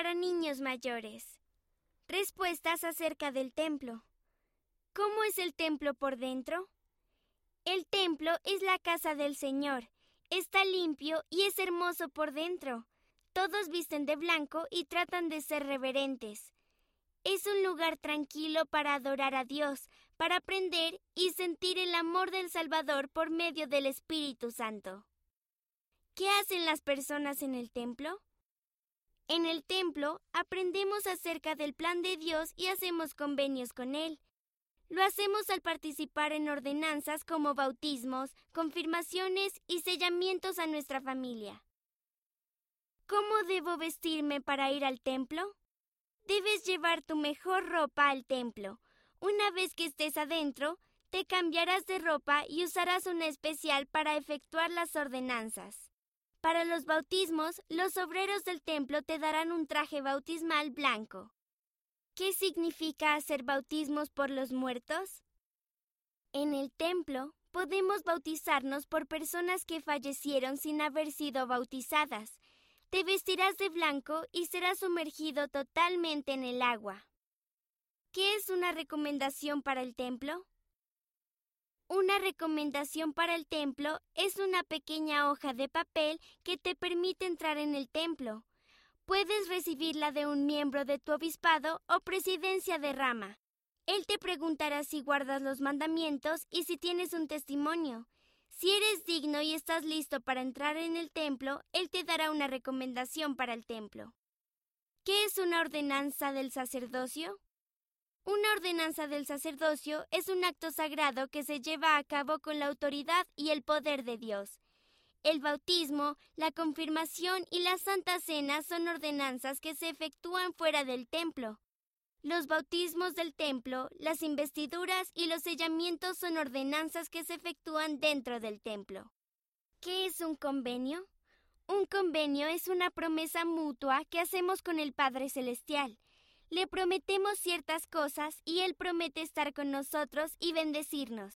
para niños mayores. Respuestas acerca del templo. ¿Cómo es el templo por dentro? El templo es la casa del Señor. Está limpio y es hermoso por dentro. Todos visten de blanco y tratan de ser reverentes. Es un lugar tranquilo para adorar a Dios, para aprender y sentir el amor del Salvador por medio del Espíritu Santo. ¿Qué hacen las personas en el templo? En el templo aprendemos acerca del plan de Dios y hacemos convenios con Él. Lo hacemos al participar en ordenanzas como bautismos, confirmaciones y sellamientos a nuestra familia. ¿Cómo debo vestirme para ir al templo? Debes llevar tu mejor ropa al templo. Una vez que estés adentro, te cambiarás de ropa y usarás una especial para efectuar las ordenanzas. Para los bautismos, los obreros del templo te darán un traje bautismal blanco. ¿Qué significa hacer bautismos por los muertos? En el templo podemos bautizarnos por personas que fallecieron sin haber sido bautizadas. Te vestirás de blanco y serás sumergido totalmente en el agua. ¿Qué es una recomendación para el templo? Una recomendación para el templo es una pequeña hoja de papel que te permite entrar en el templo. Puedes recibirla de un miembro de tu obispado o presidencia de rama. Él te preguntará si guardas los mandamientos y si tienes un testimonio. Si eres digno y estás listo para entrar en el templo, Él te dará una recomendación para el templo. ¿Qué es una ordenanza del sacerdocio? Una ordenanza del sacerdocio es un acto sagrado que se lleva a cabo con la autoridad y el poder de Dios. El bautismo, la confirmación y la Santa Cena son ordenanzas que se efectúan fuera del templo. Los bautismos del templo, las investiduras y los sellamientos son ordenanzas que se efectúan dentro del templo. ¿Qué es un convenio? Un convenio es una promesa mutua que hacemos con el Padre Celestial le prometemos ciertas cosas y Él promete estar con nosotros y bendecirnos.